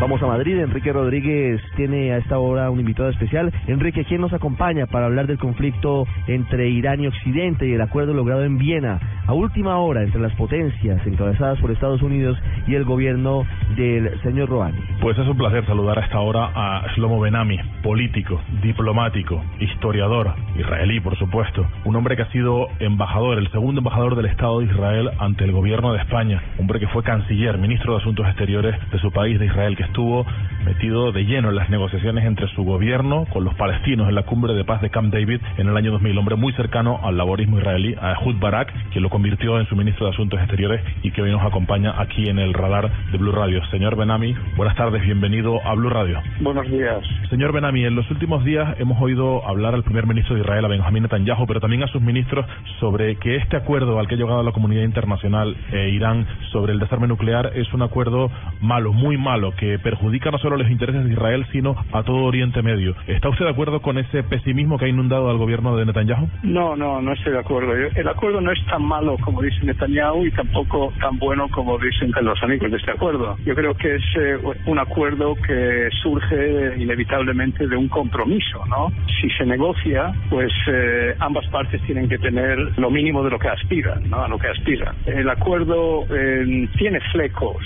Vamos a Madrid. Enrique Rodríguez tiene a esta hora un invitado especial. Enrique, ¿quién nos acompaña para hablar del conflicto entre Irán y Occidente y el acuerdo logrado en Viena a última hora entre las potencias encabezadas por Estados Unidos y el gobierno del señor Rouhani? Pues es un placer saludar a esta hora a Shlomo Benami, político, diplomático, historiador, israelí, por supuesto. Un hombre que ha sido embajador, el segundo embajador del Estado de Israel ante el gobierno de España. Hombre que fue canciller, ministro de Asuntos Exteriores de su país, de Israel, que estuvo metido de lleno en las negociaciones entre su gobierno con los palestinos en la cumbre de paz de Camp David en el año 2000. Hombre muy cercano al laborismo israelí, a Ehud Barak, quien lo convirtió en su ministro de Asuntos Exteriores y que hoy nos acompaña aquí en el radar de Blue Radio. Señor Benami, buenas tardes, bienvenido a Blue Radio. Buenos días. Señor Benami, en los últimos días hemos oído hablar al primer ministro de Israel, a Benjamín Netanyahu, pero también a sus ministros sobre que este acuerdo al que ha llegado la comunidad internacional e Irán sobre el desarme nuclear es un acuerdo malo, muy malo, que perjudica no solo los intereses de Israel, sino a todo Oriente Medio. ¿Está usted de acuerdo con ese pesimismo que ha inundado al gobierno de Netanyahu? No, no, no estoy de acuerdo. El acuerdo no es tan malo como dice Netanyahu y tampoco tan bueno como dicen los amigos de este acuerdo. Yo creo que es eh, un acuerdo que surge inevitablemente de un compromiso, ¿no? Si se negocia, pues eh, ambas partes tienen que tener lo mínimo de lo que aspiran, ¿no? A lo que aspiran. El acuerdo eh, tiene flecos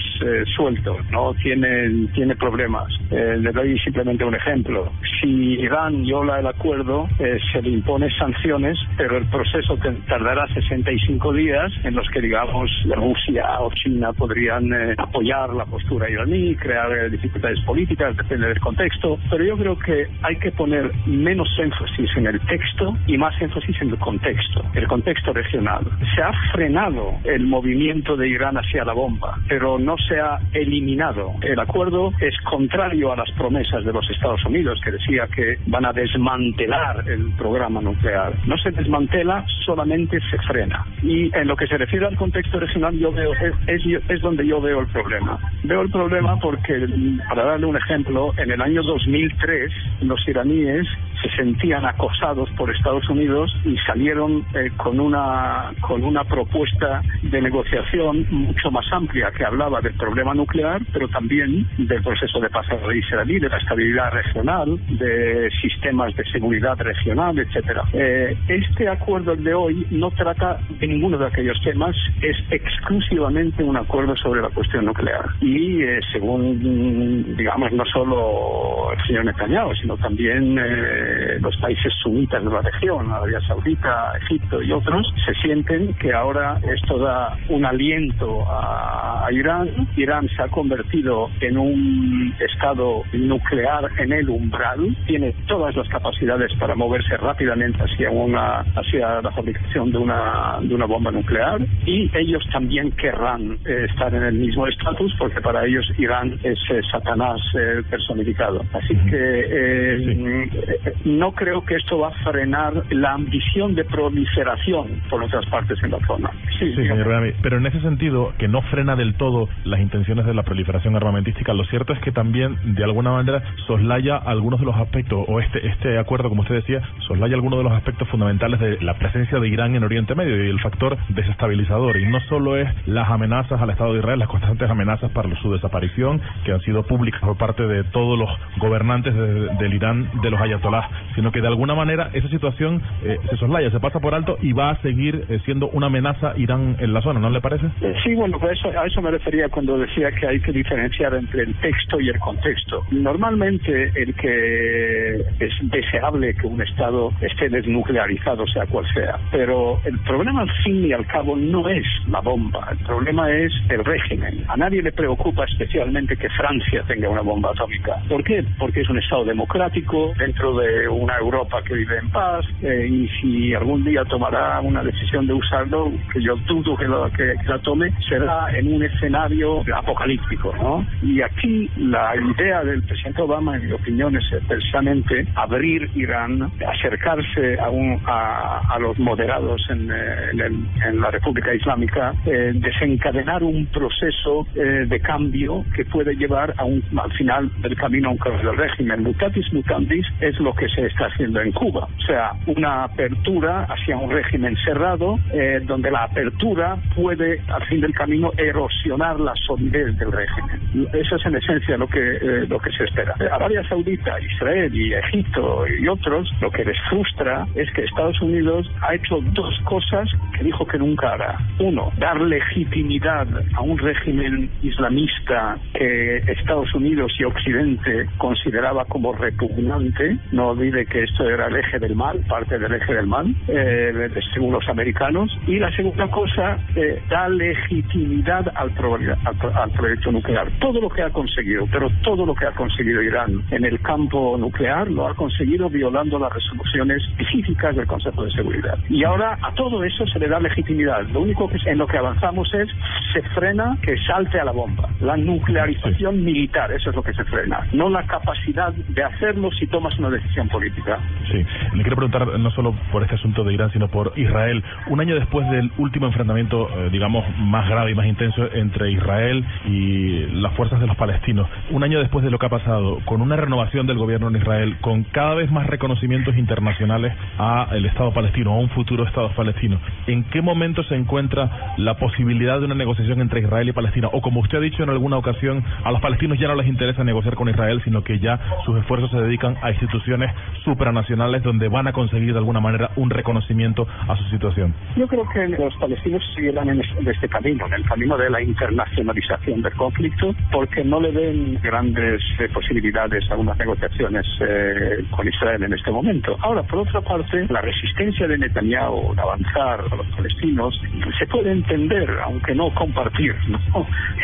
sueltos, ¿no? Tiene, tiene problemas. le doy simplemente un ejemplo. Si Irán viola el acuerdo, se le impone sanciones, pero el proceso tardará 65 días en los que, digamos, Rusia o China podrían apoyar la postura iraní, crear dificultades políticas, depende del contexto, pero yo creo que hay que poner menos énfasis en el texto y más énfasis en el contexto, el contexto regional. Se ha frenado el movimiento de Irán hacia la bomba, pero no se ha eliminado. El acuerdo es contrario a las promesas de los Estados Unidos, que decía que van a desmantelar el programa nuclear. No se desmantela, solamente se frena. Y en lo que se refiere al contexto regional, yo veo, es, es donde yo veo el problema. Veo el problema porque, para darle un ejemplo, en el año 2003 los iraníes se sentían acosados por Estados Unidos y salieron eh, con una con una propuesta de negociación mucho más amplia que hablaba del problema nuclear, pero también del proceso de paz israelí, de la estabilidad regional, de sistemas de seguridad regional, etcétera. Eh, este acuerdo de hoy no trata de ninguno de aquellos temas, es exclusivamente un acuerdo sobre la cuestión nuclear. Y eh, según, digamos, no solo el señor Netanyahu, sino también eh, los países sunitas de la región, Arabia Saudita, Egipto y otros, se sienten que ahora esto da un aliento a, Irán. Irán se ha convertido en un estado nuclear en el umbral, tiene todas las capacidades para moverse rápidamente hacia una hacia la fabricación de una de una bomba nuclear y ellos también querrán eh, estar en el mismo estatus porque para ellos Irán es eh, Satanás personificado. Así que no creo que esto va a frenar la ambición de proliferación por otras partes en la zona. Sí, señor pero en ese sentido, que no frena del todo las intenciones de la proliferación armamentística, lo cierto es que también, de alguna manera, soslaya algunos de los aspectos, o este, este acuerdo, como usted decía, soslaya algunos de los aspectos fundamentales de la presencia de Irán en Oriente Medio y el factor desestabilizador. Y no solo es las amenazas al Estado de Israel, las constantes amenazas para su desaparición, que han sido públicas por parte de todos los gobernantes del Irán, de los ayatolás, sino que de alguna manera esa situación eh, se soslaya, se pasa por alto y va a seguir eh, siendo una amenaza Irán en la zona, ¿no le parece? Eh, sí, bueno, pues eso, a eso me refería cuando decía que hay que diferenciar entre el texto y el contexto. Normalmente el que es deseable que un Estado esté desnuclearizado, sea cual sea, pero el problema al fin y al cabo no es la bomba, el problema es el régimen. A nadie le preocupa especialmente que Francia tenga una bomba atómica. ¿Por qué? Porque es un Estado democrático dentro de una Europa que vive en paz eh, y si algún día tomará una decisión de usarlo, que yo dudo que, lo, que, la tome, será en un escenario apocalíptico, ¿no? Y aquí la idea del presidente Obama, en mi opinión, es precisamente abrir Irán, acercarse a, un, a, los moderados en, eh, en, la República Islámica, eh, desencadenar un proceso de cambio que puede llevar a un, al final del camino a un cambio del régimen. Mutatis mutandis es lo que se está haciendo en Cuba. O sea, una apertura hacia un régimen cerrado, eh, donde la apertura puede, al fin del camino, erosionar la solidez del régimen. Eso es en esencia lo que, eh, lo que se espera. Arabia Saudita, Israel y Egipto y otros, lo que les frustra es que Estados Unidos ha hecho dos cosas que dijo que nunca hará. Uno, dar legitimidad a un régimen islamista que Estados Unidos y Occidente consideraba como repugnante. No olvide que esto era el eje del mal, parte del eje del mal, eh, según los americanos. Y la segunda cosa, eh, da legitimidad al, al, proyecto nuclear. Todo lo que ha conseguido, pero todo lo que ha conseguido Irán en el campo nuclear lo ha conseguido violando las resoluciones físicas del Consejo de Seguridad. Y ahora a todo eso se le da legitimidad. Lo único que en lo que avanzamos es se frena que salte a la bomba. La nuclearización militar, eso es lo que se frena. No la capacidad de hacerlo si tomas una decisión política. Sí, le quiero preguntar no solo por este asunto de Irán, sino por Israel. Un año después del último enfrentamiento, eh, digamos, más grave y más intenso entre Israel y las fuerzas de los palestinos, un año después de lo que ha pasado, con una renovación del gobierno en Israel, con cada vez más reconocimientos internacionales a el Estado palestino, a un futuro Estado palestino, ¿en qué momento se encuentra la posibilidad de una negociación entre Israel y Palestina? O como usted ha dicho en alguna ocasión, a los palestinos ya no les interesa negociar con Israel, sino que ya sus esfuerzos se dedican a instituciones supranacionales donde van a conseguir de alguna manera un reconocimiento a su situación. Yo creo que los palestinos seguirán en este camino, en el camino de la internacionalización del conflicto, porque no le ven grandes eh, posibilidades a unas negociaciones eh, con Israel en este momento. Ahora, por otra parte, la resistencia de Netanyahu de avanzar a los palestinos se puede entender, aunque no compartir.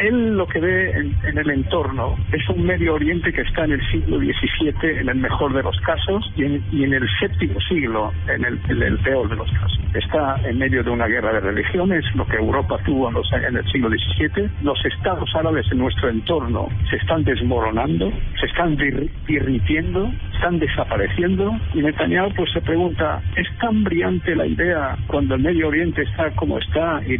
Él lo que ve en, el entorno es un Medio Oriente que está en el siglo XVII en el mejor de los casos y en, el séptimo siglo en el, en el peor de los casos. Está en medio de una guerra de religiones, lo que Europa tuvo en, el siglo XVII. Los estados árabes en nuestro entorno se están desmoronando, se están derritiendo, están desapareciendo. Y Netanyahu pues se pregunta, ¿es tan brillante la idea cuando el Medio Oriente está como está y,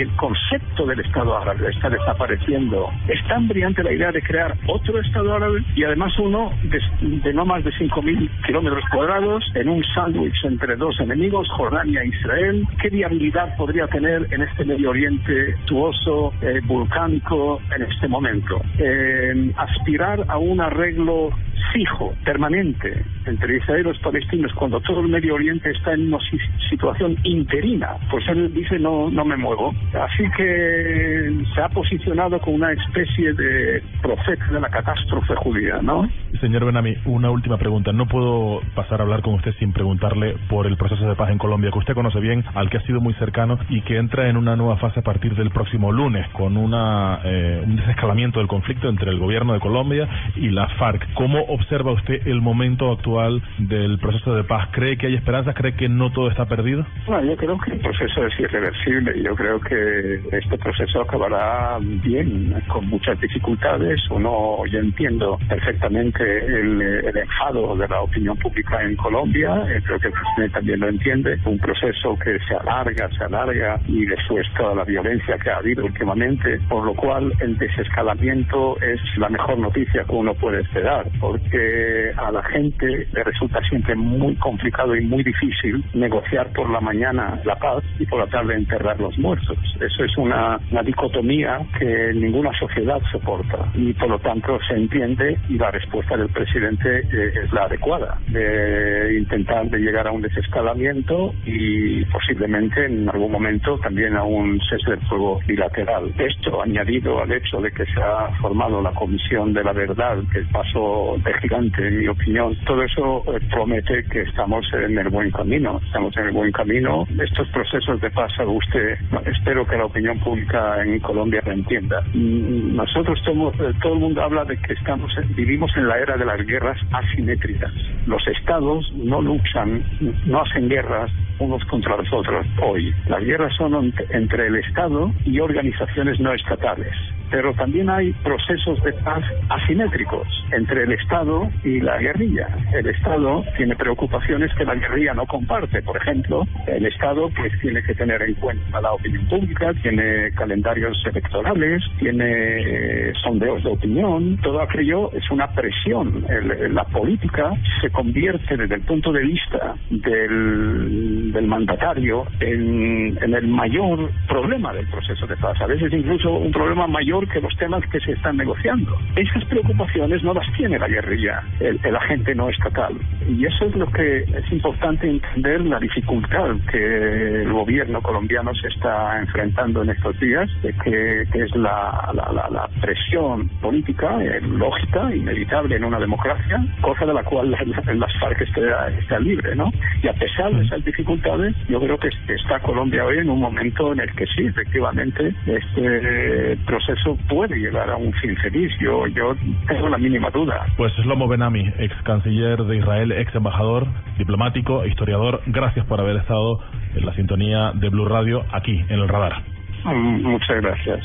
el concepto del Estado árabe está desapareciendo? ¿Es tan brillante la idea de crear otro Estado árabe y además uno de, no más de 5.000 kilómetros cuadrados en un sándwich entre dos enemigos, Jordania e Israel? ¿Qué viabilidad podría tener en este Medio Oriente tuoso, eh, volcánico en este momento. Eh, aspirar a un arreglo fijo, permanente, entre Israel y los palestinos, cuando todo el Medio Oriente está en una situación interina, pues él dice no, no me muevo. Así que se ha posicionado como una especie de profeta de la catástrofe judía, ¿no? Señor Benami, una última pregunta. No puedo pasar a hablar con usted sin preguntarle por el proceso de paz en Colombia, que usted conoce bien, al que ha sido muy cercano y que entra en una nueva fase a partir del próximo lunes, con una, eh, un desescalamiento del conflicto entre el gobierno de Colombia y la FARC. ¿Cómo observa usted el momento actual del proceso de paz? ¿Cree que hay esperanzas? ¿Cree que no todo está perdido? Bueno, yo creo que el proceso es irreversible. Yo creo que este proceso acabará bien, con muchas dificultades. Uno, yo entiendo perfectamente el, el enfado de la opinión pública en Colombia. Eh, creo que el presidente también lo entiende. Un proceso que se alarga, se alarga y después toda la violencia que ha habido últimamente, por lo cual el desescalamiento es la mejor noticia que uno puede esperar porque a la gente le resulta siempre muy complicado y muy difícil negociar por la mañana la paz y por la tarde enterrar los muertos. Eso es una, dicotomía que ninguna sociedad soporta y por lo tanto se entiende y la respuesta del presidente eh, es la adecuada de intentar de llegar a un desescalamiento y posiblemente en algún momento también a un cese del fuego bilateral. Esto añadido al hecho de que se ha formado la Comisión de la Verdad, que pasó de gigante, en mi opinión. Todo eso eh, promete que estamos en el buen camino. Estamos en el buen camino. Estos procesos de paz, usted, espero que la opinión pública en Colombia lo entienda. Mm, nosotros todo, eh, todo el mundo habla de que estamos vivimos en la era de las guerras asimétricas. Los estados no luchan, no hacen guerras unos contra los otros hoy. Las guerras son entre el Estado y organizaciones no estatales pero también hay procesos de paz asimétricos entre el Estado y la guerrilla. El Estado tiene preocupaciones que la guerrilla no comparte. Por ejemplo, el Estado pues tiene que tener en cuenta la opinión pública, tiene calendarios electorales, tiene sondeos de opinión. Todo aquello es una presión. la política se convierte desde el punto de vista del, del mandatario en, en el mayor problema del proceso de paz. A veces incluso un problema mayor que los temas que se están negociando. Esas preocupaciones no las tiene la guerrilla, el, agente no estatal. Y eso es lo que es importante entender, la dificultad que el gobierno colombiano se está enfrentando en estos días, de que, es la, la, presión política, eh, lógica, inevitable en una democracia, cosa de la cual las FARC está, está libre, ¿no? Y a pesar de esas dificultades, yo creo que está Colombia hoy en un momento en el que sí, efectivamente, este proceso puede llegar a un feliz. Yo, yo tengo la mínima duda. Pues Slomo Benami, ex canciller de Israel, ex embajador, diplomático, historiador, gracias por haber estado en la sintonía de Blue Radio aquí en el radar. Mm, muchas gracias.